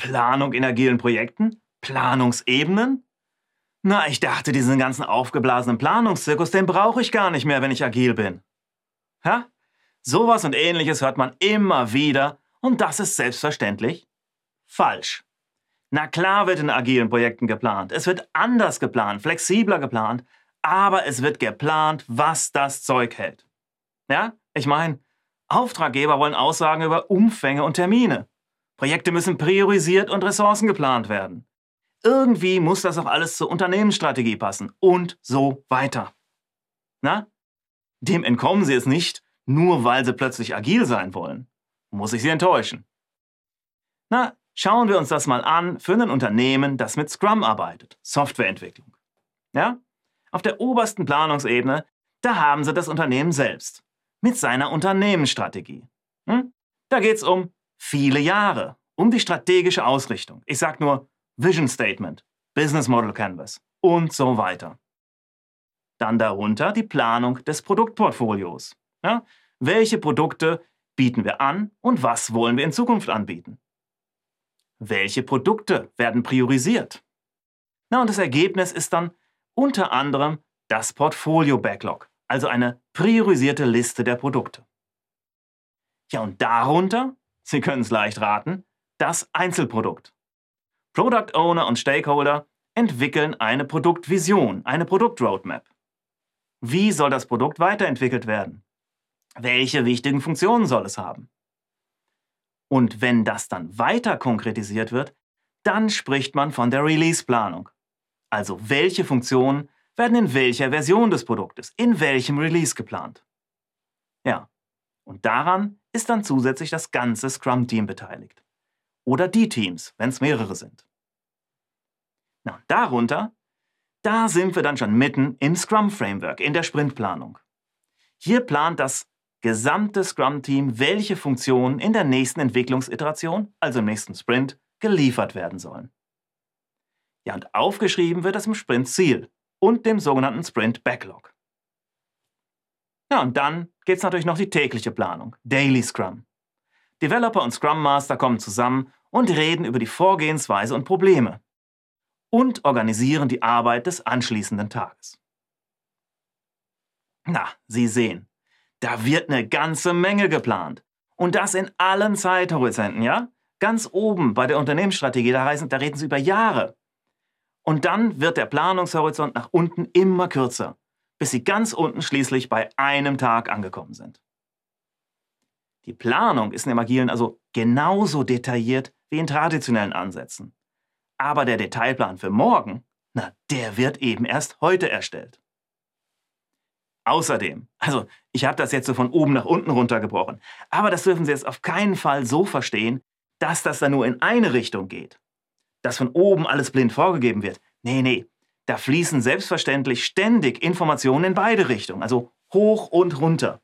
Planung in agilen Projekten? Planungsebenen? Na, ich dachte, diesen ganzen aufgeblasenen Planungszirkus, den brauche ich gar nicht mehr, wenn ich agil bin. Ja? Sowas und ähnliches hört man immer wieder und das ist selbstverständlich falsch. Na klar wird in agilen Projekten geplant. Es wird anders geplant, flexibler geplant, aber es wird geplant, was das Zeug hält. Ja? Ich meine, Auftraggeber wollen Aussagen über Umfänge und Termine. Projekte müssen priorisiert und Ressourcen geplant werden. Irgendwie muss das auch alles zur Unternehmensstrategie passen und so weiter. Na? Dem entkommen Sie es nicht, nur weil Sie plötzlich agil sein wollen. Muss ich Sie enttäuschen. Na, schauen wir uns das mal an für ein Unternehmen, das mit Scrum arbeitet, Softwareentwicklung. Ja? Auf der obersten Planungsebene, da haben Sie das Unternehmen selbst mit seiner Unternehmensstrategie. Hm? Da geht es um viele Jahre, um die strategische Ausrichtung. Ich sage nur Vision Statement, Business Model Canvas und so weiter. Dann darunter die Planung des Produktportfolios. Ja? Welche Produkte bieten wir an und was wollen wir in Zukunft anbieten? Welche Produkte werden priorisiert? Na, und das Ergebnis ist dann unter anderem das Portfolio Backlog, also eine priorisierte Liste der Produkte. Ja, und darunter, Sie können es leicht raten, das Einzelprodukt. Product Owner und Stakeholder entwickeln eine Produktvision, eine Produktroadmap. Wie soll das Produkt weiterentwickelt werden? Welche wichtigen Funktionen soll es haben? Und wenn das dann weiter konkretisiert wird, dann spricht man von der Release-Planung. Also welche Funktionen werden in welcher Version des Produktes, in welchem Release geplant. Ja, und daran ist dann zusätzlich das ganze Scrum-Team beteiligt. Oder die Teams, wenn es mehrere sind. Na, darunter, da sind wir dann schon mitten im Scrum-Framework, in der Sprintplanung. Hier plant das gesamte Scrum-Team, welche Funktionen in der nächsten Entwicklungsiteration, also im nächsten Sprint, geliefert werden sollen. Ja, und aufgeschrieben wird das im Sprint-Ziel, und dem sogenannten Sprint Backlog. Ja, und dann gibt es natürlich noch die tägliche Planung, Daily Scrum. Developer und Scrum Master kommen zusammen und reden über die Vorgehensweise und Probleme und organisieren die Arbeit des anschließenden Tages. Na, Sie sehen, da wird eine ganze Menge geplant. Und das in allen Zeithorizonten, ja? Ganz oben bei der Unternehmensstrategie, da, reisen, da reden Sie über Jahre. Und dann wird der Planungshorizont nach unten immer kürzer, bis sie ganz unten schließlich bei einem Tag angekommen sind. Die Planung ist in dem Agilen also genauso detailliert wie in traditionellen Ansätzen. Aber der Detailplan für morgen, na, der wird eben erst heute erstellt. Außerdem, also ich habe das jetzt so von oben nach unten runtergebrochen, aber das dürfen Sie jetzt auf keinen Fall so verstehen, dass das dann nur in eine Richtung geht dass von oben alles blind vorgegeben wird. Nee, nee. Da fließen selbstverständlich ständig Informationen in beide Richtungen, also hoch und runter.